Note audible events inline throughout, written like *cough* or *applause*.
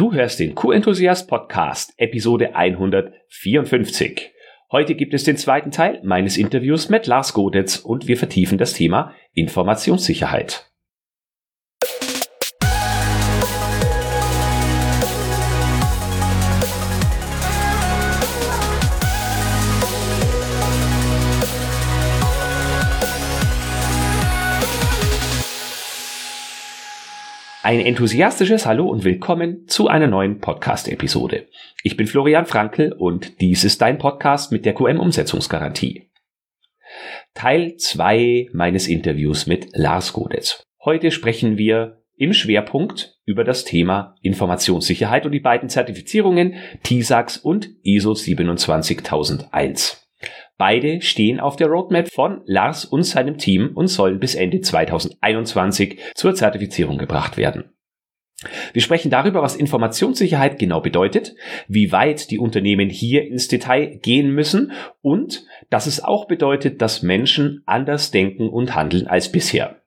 Du hörst den Q-Enthusiast Podcast, Episode 154. Heute gibt es den zweiten Teil meines Interviews mit Lars Godetz und wir vertiefen das Thema Informationssicherheit. Ein enthusiastisches Hallo und willkommen zu einer neuen Podcast-Episode. Ich bin Florian Frankl und dies ist dein Podcast mit der QM-Umsetzungsgarantie. Teil 2 meines Interviews mit Lars Godetz. Heute sprechen wir im Schwerpunkt über das Thema Informationssicherheit und die beiden Zertifizierungen TISAX und ISO 27001. Beide stehen auf der Roadmap von Lars und seinem Team und sollen bis Ende 2021 zur Zertifizierung gebracht werden. Wir sprechen darüber, was Informationssicherheit genau bedeutet, wie weit die Unternehmen hier ins Detail gehen müssen und dass es auch bedeutet, dass Menschen anders denken und handeln als bisher.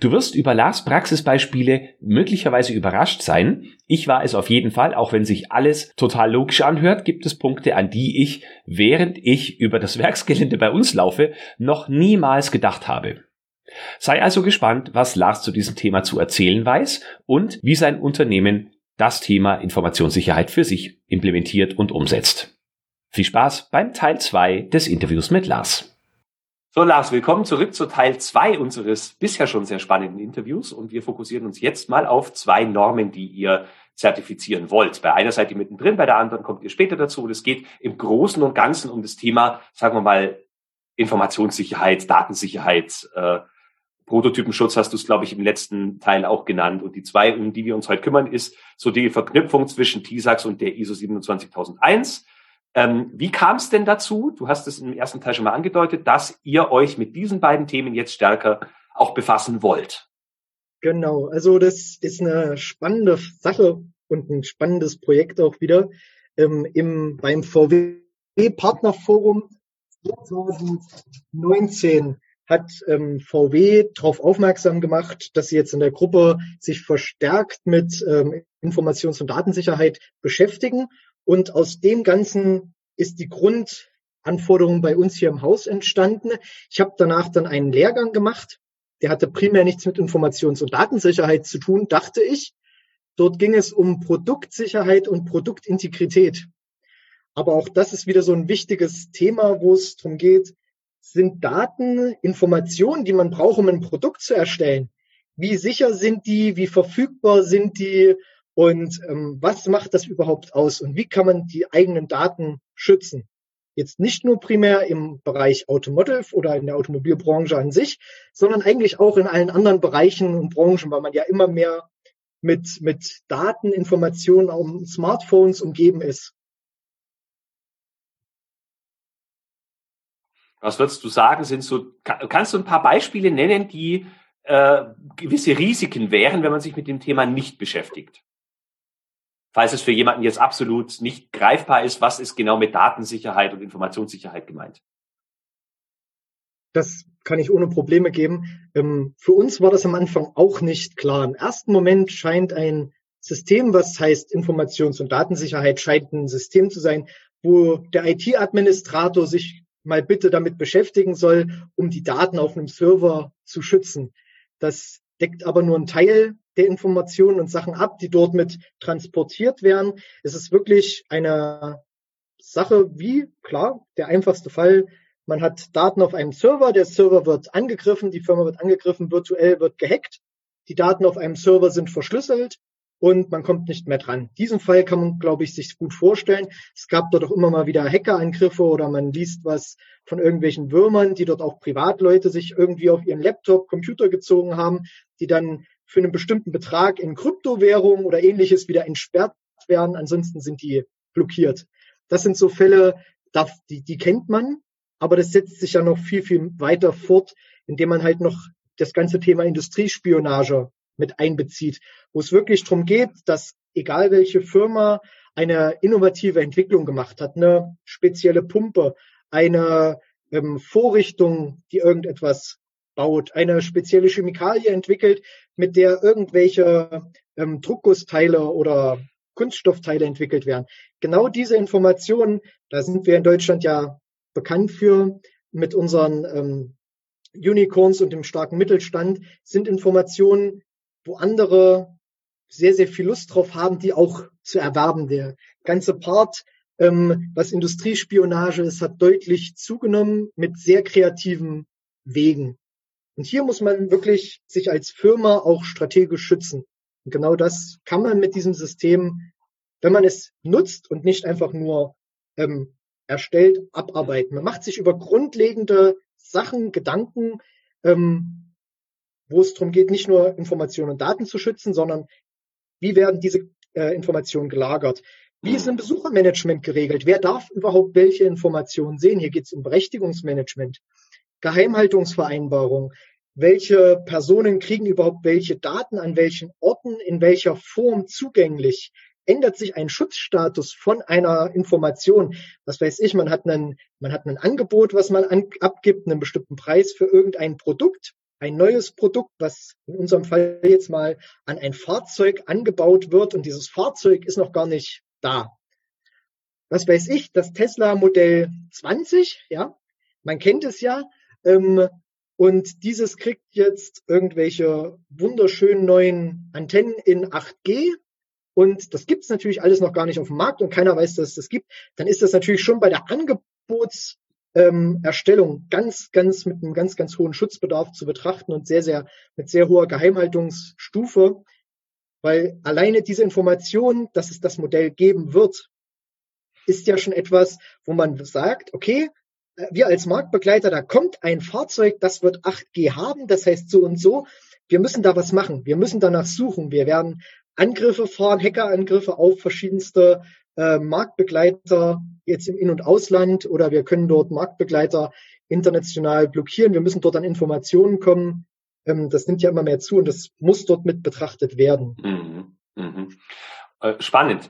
Du wirst über Lars Praxisbeispiele möglicherweise überrascht sein. Ich war es auf jeden Fall, auch wenn sich alles total logisch anhört, gibt es Punkte, an die ich, während ich über das *laughs* Werksgelände bei uns laufe, noch niemals gedacht habe. Sei also gespannt, was Lars zu diesem Thema zu erzählen weiß und wie sein Unternehmen das Thema Informationssicherheit für sich implementiert und umsetzt. Viel Spaß beim Teil 2 des Interviews mit Lars. So, Lars, willkommen zurück zu Teil zwei unseres bisher schon sehr spannenden Interviews. Und wir fokussieren uns jetzt mal auf zwei Normen, die ihr zertifizieren wollt. Bei einer ihr mittendrin, bei der anderen kommt ihr später dazu. Und es geht im Großen und Ganzen um das Thema, sagen wir mal, Informationssicherheit, Datensicherheit, äh, Prototypenschutz hast du es, glaube ich, im letzten Teil auch genannt. Und die zwei, um die wir uns heute kümmern, ist so die Verknüpfung zwischen TISAX und der ISO 27001 ähm, wie kam es denn dazu? Du hast es im ersten Teil schon mal angedeutet, dass ihr euch mit diesen beiden Themen jetzt stärker auch befassen wollt. Genau, also das ist eine spannende Sache und ein spannendes Projekt auch wieder. Ähm, im, beim VW Partnerforum 2019 hat ähm, VW darauf aufmerksam gemacht, dass sie jetzt in der Gruppe sich verstärkt mit ähm, Informations- und Datensicherheit beschäftigen und aus dem Ganzen ist die Grundanforderung bei uns hier im Haus entstanden. Ich habe danach dann einen Lehrgang gemacht. Der hatte primär nichts mit Informations- und Datensicherheit zu tun, dachte ich. Dort ging es um Produktsicherheit und Produktintegrität. Aber auch das ist wieder so ein wichtiges Thema, wo es darum geht, sind Daten Informationen, die man braucht, um ein Produkt zu erstellen? Wie sicher sind die? Wie verfügbar sind die? Und ähm, was macht das überhaupt aus und wie kann man die eigenen Daten schützen? Jetzt nicht nur primär im Bereich Automotive oder in der Automobilbranche an sich, sondern eigentlich auch in allen anderen Bereichen und Branchen, weil man ja immer mehr mit, mit Daten, Informationen auf Smartphones umgeben ist. Was würdest du sagen, sind so, kannst du ein paar Beispiele nennen, die äh, gewisse Risiken wären, wenn man sich mit dem Thema nicht beschäftigt? Falls es für jemanden jetzt absolut nicht greifbar ist, was ist genau mit Datensicherheit und Informationssicherheit gemeint? Das kann ich ohne Probleme geben. Ähm, für uns war das am Anfang auch nicht klar. Im ersten Moment scheint ein System, was heißt Informations- und Datensicherheit, scheint ein System zu sein, wo der IT-Administrator sich mal bitte damit beschäftigen soll, um die Daten auf einem Server zu schützen. Das deckt aber nur einen Teil der Informationen und Sachen ab, die dort mit transportiert werden. Es ist wirklich eine Sache wie, klar, der einfachste Fall, man hat Daten auf einem Server, der Server wird angegriffen, die Firma wird angegriffen, virtuell wird gehackt, die Daten auf einem Server sind verschlüsselt und man kommt nicht mehr dran. Diesen Fall kann man, glaube ich, sich gut vorstellen. Es gab dort auch immer mal wieder Hackerangriffe oder man liest was von irgendwelchen Würmern, die dort auch Privatleute sich irgendwie auf ihren Laptop, Computer gezogen haben, die dann für einen bestimmten Betrag in Kryptowährungen oder ähnliches wieder entsperrt werden. Ansonsten sind die blockiert. Das sind so Fälle, die, die kennt man, aber das setzt sich ja noch viel, viel weiter fort, indem man halt noch das ganze Thema Industriespionage mit einbezieht, wo es wirklich darum geht, dass egal welche Firma eine innovative Entwicklung gemacht hat, eine spezielle Pumpe, eine ähm, Vorrichtung, die irgendetwas baut, eine spezielle Chemikalie entwickelt, mit der irgendwelche ähm, Druckgussteile oder Kunststoffteile entwickelt werden. Genau diese Informationen, da sind wir in Deutschland ja bekannt für, mit unseren ähm, Unicorns und dem starken Mittelstand, sind Informationen, wo andere sehr, sehr viel Lust drauf haben, die auch zu erwerben. Der ganze Part, ähm, was Industriespionage ist, hat deutlich zugenommen mit sehr kreativen Wegen. Und hier muss man wirklich sich als Firma auch strategisch schützen. Und genau das kann man mit diesem System, wenn man es nutzt und nicht einfach nur ähm, erstellt, abarbeiten. Man macht sich über grundlegende Sachen Gedanken, ähm, wo es darum geht, nicht nur Informationen und Daten zu schützen, sondern wie werden diese äh, Informationen gelagert? Wie ist ein Besuchermanagement geregelt? Wer darf überhaupt welche Informationen sehen? Hier geht es um Berechtigungsmanagement. Geheimhaltungsvereinbarung. Welche Personen kriegen überhaupt welche Daten an welchen Orten, in welcher Form zugänglich? Ändert sich ein Schutzstatus von einer Information? Was weiß ich, man hat einen, man hat ein Angebot, was man an, abgibt, einen bestimmten Preis für irgendein Produkt, ein neues Produkt, was in unserem Fall jetzt mal an ein Fahrzeug angebaut wird und dieses Fahrzeug ist noch gar nicht da. Was weiß ich, das Tesla Modell 20, ja, man kennt es ja, ähm, und dieses kriegt jetzt irgendwelche wunderschönen neuen Antennen in 8G. Und das gibt's natürlich alles noch gar nicht auf dem Markt und keiner weiß, dass es das gibt. Dann ist das natürlich schon bei der Angebotserstellung ähm, ganz, ganz mit einem ganz, ganz hohen Schutzbedarf zu betrachten und sehr, sehr mit sehr hoher Geheimhaltungsstufe. Weil alleine diese Information, dass es das Modell geben wird, ist ja schon etwas, wo man sagt, okay, wir als Marktbegleiter, da kommt ein Fahrzeug, das wird 8G haben, das heißt so und so. Wir müssen da was machen. Wir müssen danach suchen. Wir werden Angriffe fahren, Hackerangriffe auf verschiedenste äh, Marktbegleiter jetzt im In- und Ausland oder wir können dort Marktbegleiter international blockieren. Wir müssen dort an Informationen kommen. Ähm, das nimmt ja immer mehr zu und das muss dort mit betrachtet werden. Mhm. Mhm. Äh, spannend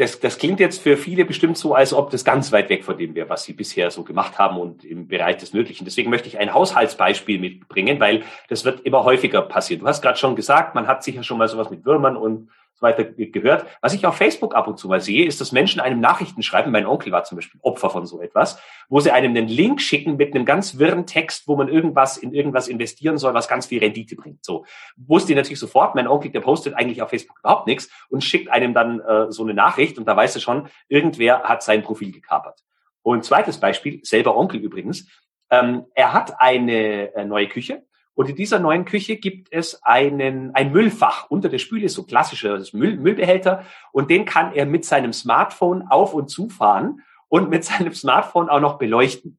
das, das klingt jetzt für viele bestimmt so, als ob das ganz weit weg von dem wäre, was sie bisher so gemacht haben und im Bereich des Möglichen. Deswegen möchte ich ein Haushaltsbeispiel mitbringen, weil das wird immer häufiger passieren. Du hast gerade schon gesagt, man hat sicher schon mal sowas mit Würmern und weiter gehört. Was ich auf Facebook ab und zu mal sehe, ist, dass Menschen einem Nachrichten schreiben. Mein Onkel war zum Beispiel Opfer von so etwas, wo sie einem einen Link schicken mit einem ganz wirren Text, wo man irgendwas in irgendwas investieren soll, was ganz viel Rendite bringt. So wusste ich natürlich sofort. Mein Onkel, der postet eigentlich auf Facebook überhaupt nichts und schickt einem dann äh, so eine Nachricht und da weiß er schon, irgendwer hat sein Profil gekapert. Und zweites Beispiel, selber Onkel übrigens. Ähm, er hat eine äh, neue Küche und in dieser neuen Küche gibt es einen, ein Müllfach unter der Spüle, so klassischer Müll, Müllbehälter. Und den kann er mit seinem Smartphone auf und zufahren und mit *laughs* seinem Smartphone auch noch beleuchten.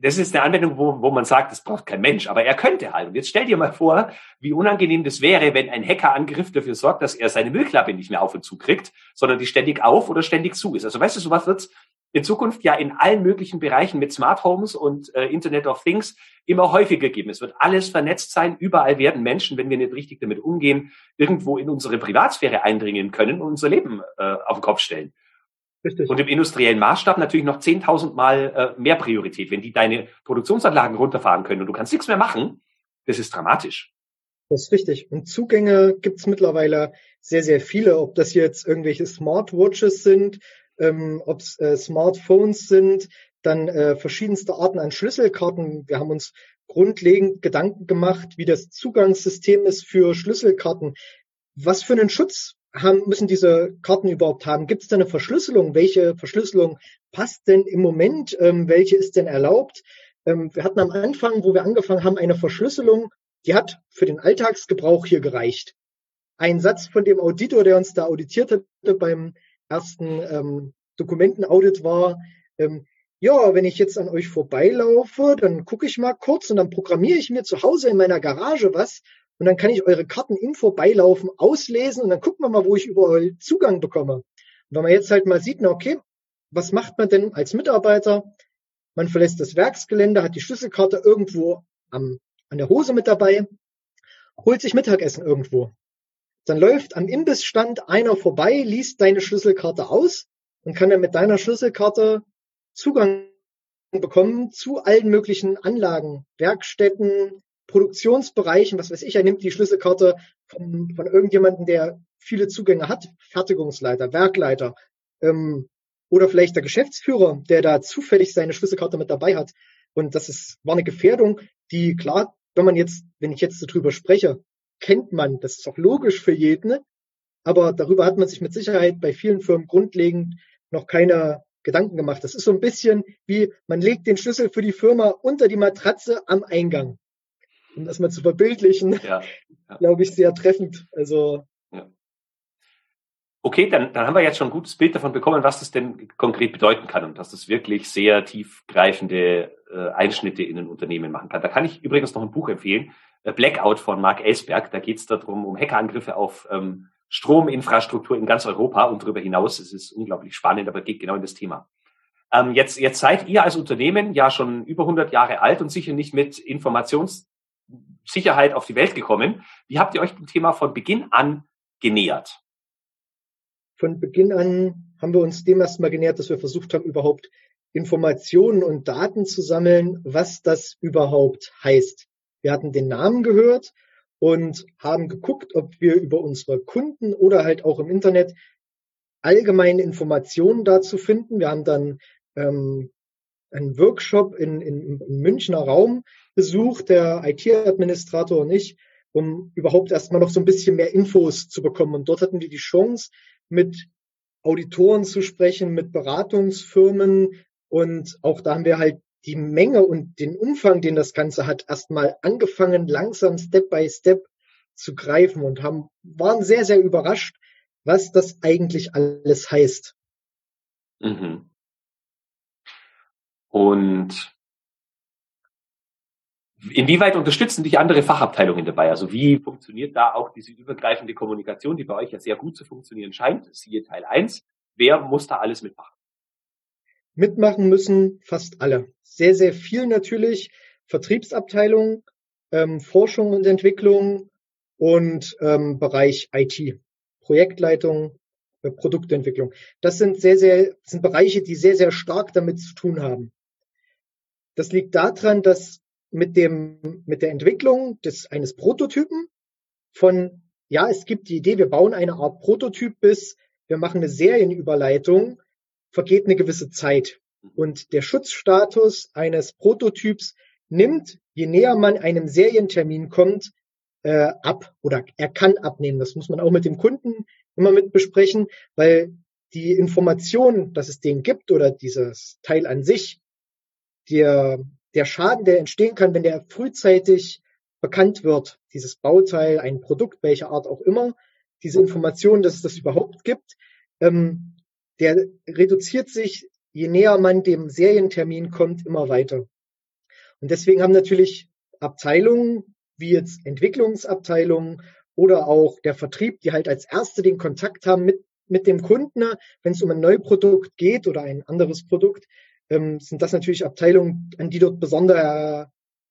Das ist eine Anwendung, wo, wo man sagt, das braucht kein Mensch, aber er könnte halt. Und jetzt stell dir mal vor, wie unangenehm das wäre, wenn ein Hackerangriff dafür sorgt, dass er seine Müllklappe nicht mehr auf und zu kriegt, sondern die ständig auf oder ständig zu ist. Also weißt du, sowas wird's in Zukunft ja in allen möglichen Bereichen mit Smart Homes und äh, Internet of Things immer häufiger geben. Es wird alles vernetzt sein. Überall werden Menschen, wenn wir nicht richtig damit umgehen, irgendwo in unsere Privatsphäre eindringen können und unser Leben äh, auf den Kopf stellen. Richtig. Und im industriellen Maßstab natürlich noch 10.000 Mal äh, mehr Priorität. Wenn die deine Produktionsanlagen runterfahren können und du kannst nichts mehr machen, das ist dramatisch. Das ist richtig. Und Zugänge gibt es mittlerweile sehr, sehr viele. Ob das jetzt irgendwelche Smartwatches sind, ähm, ob es äh, Smartphones sind, dann äh, verschiedenste Arten an Schlüsselkarten. Wir haben uns grundlegend Gedanken gemacht, wie das Zugangssystem ist für Schlüsselkarten. Was für einen Schutz haben, müssen diese Karten überhaupt haben? Gibt es da eine Verschlüsselung? Welche Verschlüsselung passt denn im Moment? Ähm, welche ist denn erlaubt? Ähm, wir hatten am Anfang, wo wir angefangen haben, eine Verschlüsselung, die hat für den Alltagsgebrauch hier gereicht. Ein Satz von dem Auditor, der uns da auditiert hatte beim ersten ähm, Dokumentenaudit war, ähm, ja, wenn ich jetzt an euch vorbeilaufe, dann gucke ich mal kurz und dann programmiere ich mir zu Hause in meiner Garage was und dann kann ich eure Karten im Vorbeilaufen auslesen und dann gucken wir mal, wo ich überall Zugang bekomme. Und wenn man jetzt halt mal sieht, na okay, was macht man denn als Mitarbeiter? Man verlässt das Werksgelände, hat die Schlüsselkarte irgendwo am, an der Hose mit dabei, holt sich Mittagessen irgendwo. Dann läuft am Imbissstand einer vorbei, liest deine Schlüsselkarte aus und kann dann mit deiner Schlüsselkarte Zugang bekommen zu allen möglichen Anlagen, Werkstätten, Produktionsbereichen, was weiß ich, er nimmt die Schlüsselkarte von, von irgendjemandem, der viele Zugänge hat, Fertigungsleiter, Werkleiter, ähm, oder vielleicht der Geschäftsführer, der da zufällig seine Schlüsselkarte mit dabei hat. Und das ist, war eine Gefährdung, die klar, wenn man jetzt, wenn ich jetzt darüber spreche, kennt man, das ist auch logisch für jeden, aber darüber hat man sich mit Sicherheit bei vielen Firmen grundlegend noch keine Gedanken gemacht. Das ist so ein bisschen wie, man legt den Schlüssel für die Firma unter die Matratze am Eingang. Um das mal zu verbildlichen, ja, *laughs* ja. glaube ich, sehr treffend. Also Okay, dann, dann haben wir jetzt schon ein gutes Bild davon bekommen, was das denn konkret bedeuten kann und dass das wirklich sehr tiefgreifende äh, Einschnitte in ein Unternehmen machen kann. Da kann ich übrigens noch ein Buch empfehlen, Blackout von Mark Ellsberg. Da geht es darum, um Hackerangriffe auf ähm, Strominfrastruktur in ganz Europa und darüber hinaus. Es ist unglaublich spannend, aber geht genau in das Thema. Ähm, jetzt, jetzt seid ihr als Unternehmen ja schon über 100 Jahre alt und sicher nicht mit Informationssicherheit auf die Welt gekommen. Wie habt ihr euch dem Thema von Beginn an genähert? von Beginn an haben wir uns dem erstmal genähert, dass wir versucht haben, überhaupt Informationen und Daten zu sammeln, was das überhaupt heißt. Wir hatten den Namen gehört und haben geguckt, ob wir über unsere Kunden oder halt auch im Internet allgemeine Informationen dazu finden. Wir haben dann ähm, einen Workshop in, in, im Münchner Raum besucht, der IT-Administrator und ich, um überhaupt erstmal noch so ein bisschen mehr Infos zu bekommen. Und dort hatten wir die Chance, mit Auditoren zu sprechen, mit Beratungsfirmen und auch da haben wir halt die Menge und den Umfang, den das Ganze hat, erstmal angefangen, langsam Step by Step zu greifen und haben, waren sehr, sehr überrascht, was das eigentlich alles heißt. Mhm. Und Inwieweit unterstützen dich andere Fachabteilungen dabei? Also wie funktioniert da auch diese übergreifende Kommunikation, die bei euch ja sehr gut zu funktionieren scheint? Siehe Teil 1. Wer muss da alles mitmachen? Mitmachen müssen fast alle. Sehr, sehr viel natürlich. Vertriebsabteilung, ähm, Forschung und Entwicklung und ähm, Bereich IT, Projektleitung, äh, Produktentwicklung. Das sind sehr, sehr, sind Bereiche, die sehr, sehr stark damit zu tun haben. Das liegt daran, dass mit dem, mit der Entwicklung des, eines Prototypen von, ja, es gibt die Idee, wir bauen eine Art Prototyp bis, wir machen eine Serienüberleitung, vergeht eine gewisse Zeit. Und der Schutzstatus eines Prototyps nimmt, je näher man einem Serientermin kommt, äh, ab oder er kann abnehmen. Das muss man auch mit dem Kunden immer mit besprechen, weil die Information, dass es den gibt oder dieses Teil an sich, der, der Schaden, der entstehen kann, wenn der frühzeitig bekannt wird, dieses Bauteil, ein Produkt, welcher Art auch immer, diese Information, dass es das überhaupt gibt, ähm, der reduziert sich, je näher man dem Serientermin kommt, immer weiter. Und deswegen haben natürlich Abteilungen, wie jetzt Entwicklungsabteilungen oder auch der Vertrieb, die halt als erste den Kontakt haben mit, mit dem Kunden, wenn es um ein Neuprodukt geht oder ein anderes Produkt, ähm, sind das natürlich Abteilungen, an die dort besondere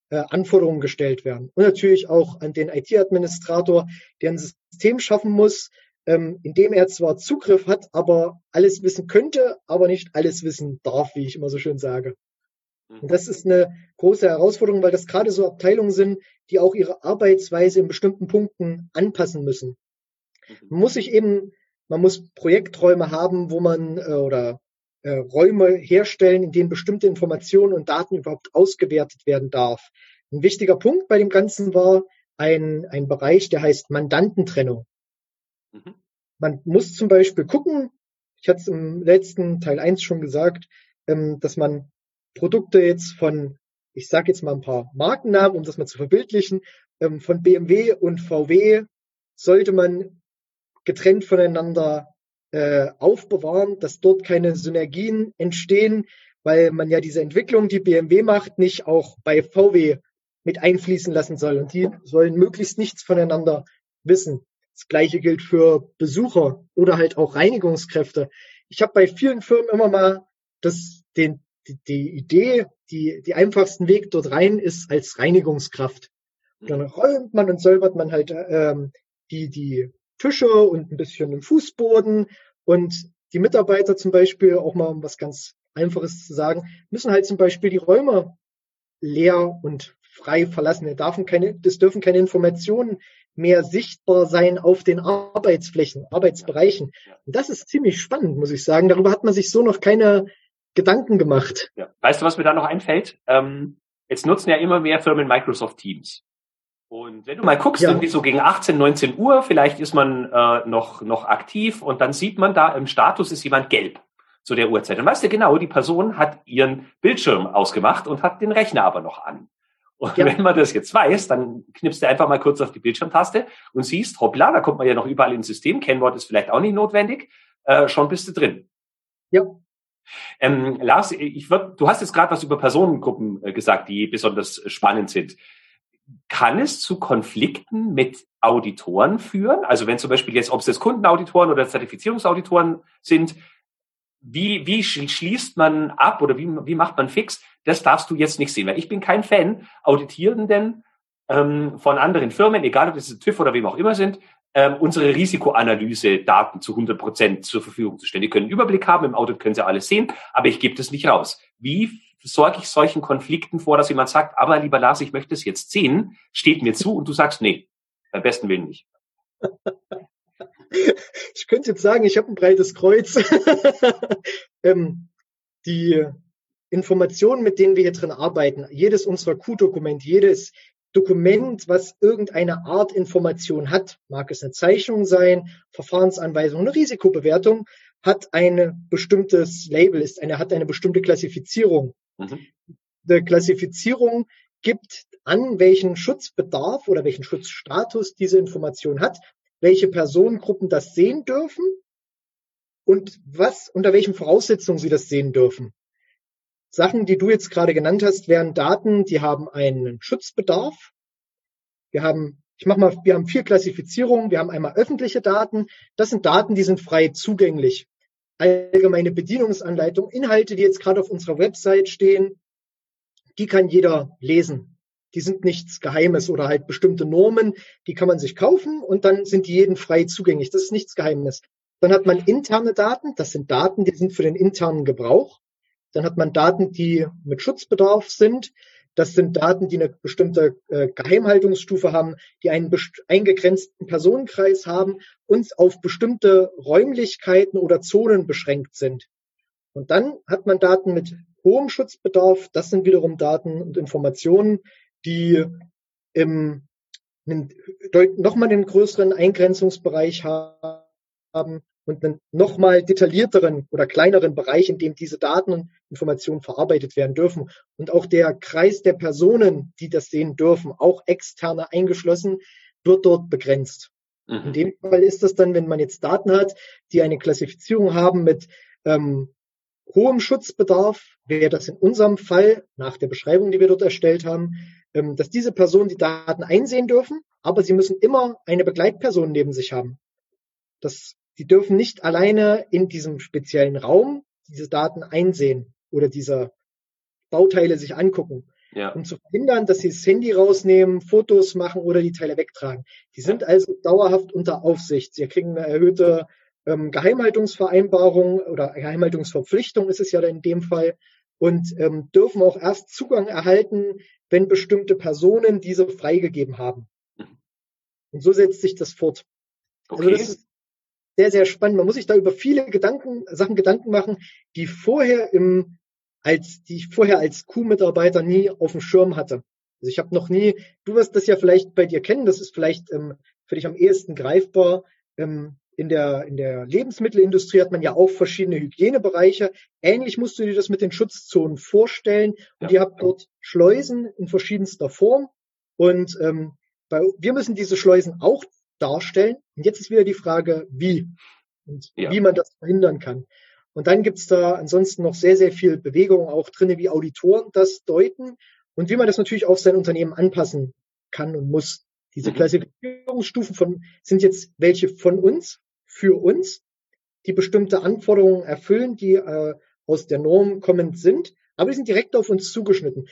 äh, Anforderungen gestellt werden. Und natürlich auch an den IT-Administrator, der ein System schaffen muss, ähm, in dem er zwar Zugriff hat, aber alles wissen könnte, aber nicht alles wissen darf, wie ich immer so schön sage. Und das ist eine große Herausforderung, weil das gerade so Abteilungen sind, die auch ihre Arbeitsweise in bestimmten Punkten anpassen müssen. Man muss sich eben, man muss Projekträume haben, wo man äh, oder äh, Räume herstellen, in denen bestimmte Informationen und Daten überhaupt ausgewertet werden darf. Ein wichtiger Punkt bei dem Ganzen war ein, ein Bereich, der heißt Mandantentrennung. Mhm. Man muss zum Beispiel gucken, ich hatte es im letzten Teil 1 schon gesagt, ähm, dass man Produkte jetzt von, ich sage jetzt mal ein paar Markennamen, um das mal zu verbildlichen, ähm, von BMW und VW sollte man getrennt voneinander äh, aufbewahren, dass dort keine Synergien entstehen, weil man ja diese Entwicklung, die BMW macht, nicht auch bei VW mit einfließen lassen soll. Und die sollen möglichst nichts voneinander wissen. Das gleiche gilt für Besucher oder halt auch Reinigungskräfte. Ich habe bei vielen Firmen immer mal das, den, die, die Idee, die, die einfachsten Weg dort rein ist als Reinigungskraft. dann räumt man und säubert man halt ähm, die, die Tische und ein bisschen im Fußboden. Und die Mitarbeiter zum Beispiel, auch mal um was ganz Einfaches zu sagen, müssen halt zum Beispiel die Räume leer und frei verlassen. Es dürfen keine, das dürfen keine Informationen mehr sichtbar sein auf den Arbeitsflächen, Arbeitsbereichen. Und das ist ziemlich spannend, muss ich sagen. Darüber hat man sich so noch keine Gedanken gemacht. Ja. Weißt du, was mir da noch einfällt? Ähm, jetzt nutzen ja immer mehr Firmen Microsoft Teams. Und wenn du mal guckst, ja. irgendwie so gegen 18, 19 Uhr, vielleicht ist man äh, noch, noch aktiv und dann sieht man da im Status ist jemand gelb zu der Uhrzeit. Dann weißt du genau, die Person hat ihren Bildschirm ausgemacht und hat den Rechner aber noch an. Und ja. wenn man das jetzt weiß, dann knippst du einfach mal kurz auf die Bildschirmtaste und siehst, hoppla, da kommt man ja noch überall ins System, Kennwort ist vielleicht auch nicht notwendig, äh, schon bist du drin. Ja. Ähm, Lars, ich würd, du hast jetzt gerade was über Personengruppen äh, gesagt, die besonders spannend sind kann es zu Konflikten mit Auditoren führen? Also wenn zum Beispiel jetzt, ob es jetzt Kundenauditoren oder Zertifizierungsauditoren sind, wie, wie schließt man ab oder wie, wie macht man fix? Das darfst du jetzt nicht sehen, weil ich bin kein Fan, Auditierenden ähm, von anderen Firmen, egal ob es TÜV oder wem auch immer sind, ähm, unsere Risikoanalyse-Daten zu 100 Prozent zur Verfügung zu stellen. Die können einen Überblick haben, im Audit können sie alles sehen, aber ich gebe das nicht raus. Wie sorge ich solchen Konflikten vor, dass jemand sagt, aber lieber Lars, ich möchte es jetzt sehen, steht mir zu und du sagst, nee, beim besten Willen nicht. *laughs* *laughs* Ich könnte jetzt sagen, ich habe ein breites Kreuz. *laughs* ähm, die Informationen, mit denen wir hier drin arbeiten, jedes unserer Q-Dokument, jedes Dokument, was irgendeine Art Information hat, mag es eine Zeichnung sein, Verfahrensanweisung, eine Risikobewertung, hat ein bestimmtes Label, ist eine, hat eine bestimmte Klassifizierung. Mhm. Die Klassifizierung gibt an, welchen Schutzbedarf oder welchen Schutzstatus diese Information hat, welche Personengruppen das sehen dürfen und was, unter welchen Voraussetzungen sie das sehen dürfen. Sachen, die du jetzt gerade genannt hast, wären Daten, die haben einen Schutzbedarf. Wir haben, ich mach mal, wir haben vier Klassifizierungen. Wir haben einmal öffentliche Daten. Das sind Daten, die sind frei zugänglich allgemeine Bedienungsanleitung, Inhalte, die jetzt gerade auf unserer Website stehen, die kann jeder lesen. Die sind nichts Geheimes oder halt bestimmte Normen, die kann man sich kaufen und dann sind die jeden frei zugänglich. Das ist nichts Geheimes. Dann hat man interne Daten, das sind Daten, die sind für den internen Gebrauch. Dann hat man Daten, die mit Schutzbedarf sind. Das sind Daten, die eine bestimmte äh, Geheimhaltungsstufe haben, die einen eingegrenzten Personenkreis haben und auf bestimmte Räumlichkeiten oder Zonen beschränkt sind. Und dann hat man Daten mit hohem Schutzbedarf. Das sind wiederum Daten und Informationen, die im nochmal einen größeren Eingrenzungsbereich haben und einen nochmal detaillierteren oder kleineren Bereich, in dem diese Daten und Informationen verarbeitet werden dürfen. Und auch der Kreis der Personen, die das sehen dürfen, auch externe eingeschlossen, wird dort begrenzt. Mhm. In dem Fall ist das dann, wenn man jetzt Daten hat, die eine Klassifizierung haben mit ähm, hohem Schutzbedarf, wäre das in unserem Fall, nach der Beschreibung, die wir dort erstellt haben, ähm, dass diese Personen die Daten einsehen dürfen, aber sie müssen immer eine Begleitperson neben sich haben. Das die dürfen nicht alleine in diesem speziellen Raum diese Daten einsehen oder diese Bauteile sich angucken. Ja. Um zu verhindern, dass sie das Handy rausnehmen, Fotos machen oder die Teile wegtragen. Die sind also dauerhaft unter Aufsicht. Sie kriegen eine erhöhte ähm, Geheimhaltungsvereinbarung oder Geheimhaltungsverpflichtung ist es ja in dem Fall und ähm, dürfen auch erst Zugang erhalten, wenn bestimmte Personen diese freigegeben haben. Mhm. Und so setzt sich das fort. Also okay. Also das ist sehr, sehr spannend. Man muss sich da über viele Gedanken, Sachen Gedanken machen, die vorher im, als, die ich vorher als Q-Mitarbeiter nie auf dem Schirm hatte. Also ich habe noch nie, du wirst das ja vielleicht bei dir kennen, das ist vielleicht ähm, für dich am ehesten greifbar. Ähm, in der, in der Lebensmittelindustrie hat man ja auch verschiedene Hygienebereiche. Ähnlich musst du dir das mit den Schutzzonen vorstellen. Und ja. ihr habt dort Schleusen in verschiedenster Form. Und ähm, bei, wir müssen diese Schleusen auch darstellen. Und jetzt ist wieder die Frage, wie und ja. wie man das verhindern kann. Und dann gibt's da ansonsten noch sehr, sehr viel Bewegung auch drinne, wie Auditoren das deuten und wie man das natürlich auf sein Unternehmen anpassen kann und muss. Diese mhm. Klassifizierungsstufen von, sind jetzt welche von uns, für uns, die bestimmte Anforderungen erfüllen, die äh, aus der Norm kommend sind, aber die sind direkt auf uns zugeschnitten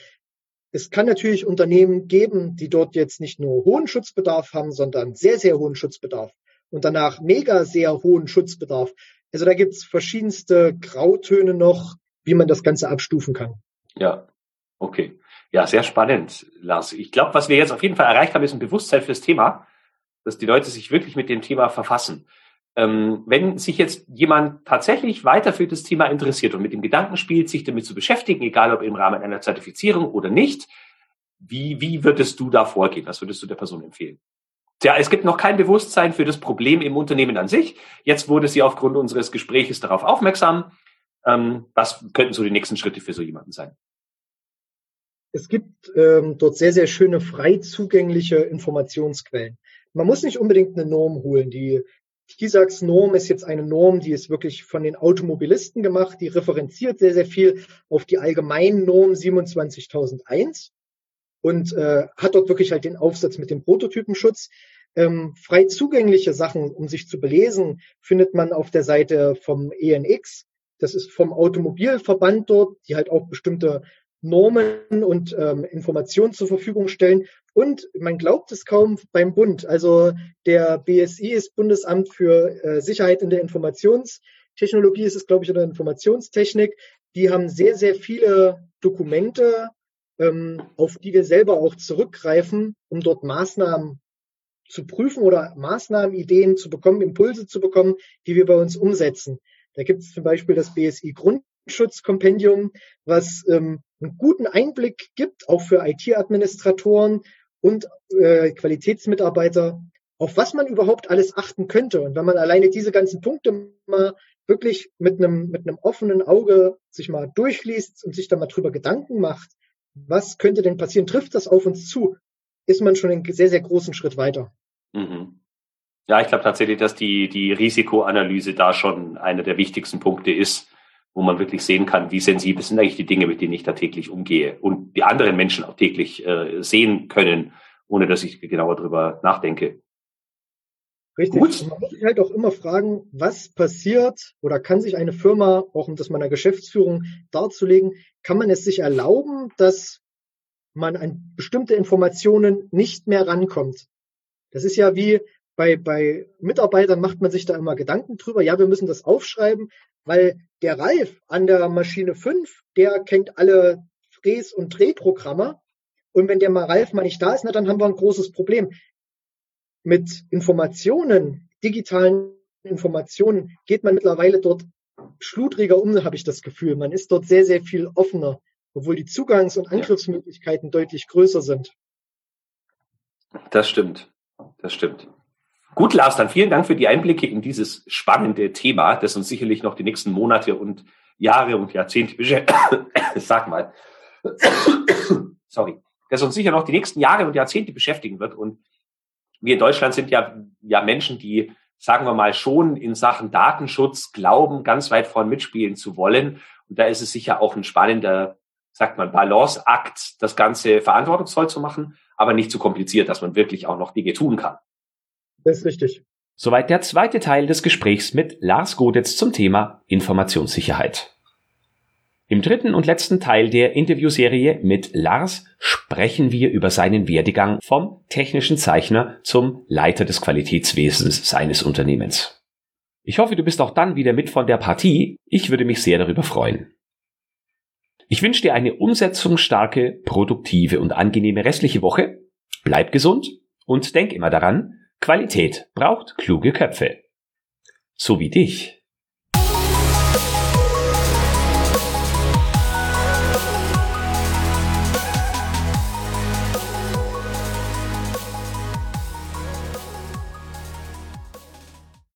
es kann natürlich Unternehmen geben, die dort jetzt nicht nur hohen Schutzbedarf haben, sondern sehr, sehr hohen Schutzbedarf und danach mega sehr hohen Schutzbedarf. Also da gibt's verschiedenste Grautöne noch, wie man das Ganze abstufen kann. Ja, okay. Ja, sehr spannend, Lars. Ich glaube, was wir jetzt auf jeden Fall erreicht haben, ist ein Bewusstsein für das Thema. dass die Leute sich wirklich mit dem Thema verfassen. Ähm, wenn sich jetzt jemand tatsächlich weiter für das Thema interessiert und mit dem Gedanken spielt, sich damit zu beschäftigen, egal ob im Rahmen einer Zertifizierung oder nicht, wie, wie würdest du da vorgehen? Was würdest du der Person empfehlen? Ja, es gibt noch kein Bewusstsein für das Problem im Unternehmen an sich. Jetzt wurde sie aufgrund unseres Gespräches darauf aufmerksam. Ähm, was könnten so die nächsten Schritte für so jemanden sein? Es gibt ähm, dort sehr, sehr schöne frei zugängliche Informationsquellen. Man muss nicht unbedingt eine Norm holen. Die TISAX-Norm ist jetzt eine Norm, die ist wirklich von den Automobilisten gemacht. Die referenziert sehr, sehr viel auf die allgemeinen Norm 27001 und äh, hat dort wirklich halt den Aufsatz mit dem Prototypenschutz. Ähm, frei zugängliche Sachen, um sich zu belesen, findet man auf der Seite vom ENX. Das ist vom Automobilverband dort, die halt auch bestimmte Normen und ähm, Informationen zur Verfügung stellen. Und man glaubt es kaum beim Bund. Also der BSI ist Bundesamt für äh, Sicherheit in der Informationstechnologie, ist es, glaube ich, oder Informationstechnik. Die haben sehr, sehr viele Dokumente, ähm, auf die wir selber auch zurückgreifen, um dort Maßnahmen zu prüfen oder Maßnahmenideen zu bekommen, Impulse zu bekommen, die wir bei uns umsetzen. Da gibt es zum Beispiel das BSI Grundschutzkompendium, was ähm, einen guten Einblick gibt, auch für IT-Administratoren und äh, Qualitätsmitarbeiter, auf was man überhaupt alles achten könnte. Und wenn man alleine diese ganzen Punkte mal wirklich mit einem, mit einem offenen Auge sich mal durchliest und sich da mal drüber Gedanken macht, was könnte denn passieren, trifft das auf uns zu, ist man schon einen sehr, sehr großen Schritt weiter. Mhm. Ja, ich glaube tatsächlich, dass die, die Risikoanalyse da schon einer der wichtigsten Punkte ist, wo man wirklich sehen kann, wie sensibel sind eigentlich die Dinge, mit denen ich da täglich umgehe und die anderen Menschen auch täglich äh, sehen können, ohne dass ich genauer drüber nachdenke. Richtig. Gut. man muss sich halt auch immer fragen, was passiert oder kann sich eine Firma, auch um das meiner Geschäftsführung darzulegen, kann man es sich erlauben, dass man an bestimmte Informationen nicht mehr rankommt? Das ist ja wie bei, bei Mitarbeitern macht man sich da immer Gedanken drüber. Ja, wir müssen das aufschreiben, weil der Ralf an der Maschine 5, der kennt alle Fräs- und Drehprogramme. Und wenn der mal Ralf mal nicht da ist, na, dann haben wir ein großes Problem. Mit Informationen, digitalen Informationen, geht man mittlerweile dort schludriger um, habe ich das Gefühl. Man ist dort sehr, sehr viel offener, obwohl die Zugangs- und Angriffsmöglichkeiten deutlich größer sind. Das stimmt. Das stimmt. Gut, Lars, dann vielen Dank für die Einblicke in dieses spannende Thema, das uns sicherlich noch die nächsten Monate und Jahre und Jahrzehnte. *coughs* Sag mal. *coughs* Sorry. Das uns sicher noch die nächsten Jahre und Jahrzehnte beschäftigen wird. Und wir in Deutschland sind ja, ja Menschen, die, sagen wir mal, schon in Sachen Datenschutz glauben, ganz weit vorn mitspielen zu wollen. Und da ist es sicher auch ein spannender, sagt man, Balanceakt, das Ganze verantwortungsvoll zu machen, aber nicht zu kompliziert, dass man wirklich auch noch Dinge tun kann. Das ist richtig. Soweit der zweite Teil des Gesprächs mit Lars Godetz zum Thema Informationssicherheit. Im dritten und letzten Teil der Interviewserie mit Lars sprechen wir über seinen Werdegang vom technischen Zeichner zum Leiter des Qualitätswesens seines Unternehmens. Ich hoffe, du bist auch dann wieder mit von der Partie. Ich würde mich sehr darüber freuen. Ich wünsche dir eine umsetzungsstarke, produktive und angenehme restliche Woche. Bleib gesund und denk immer daran, Qualität braucht kluge Köpfe. So wie dich.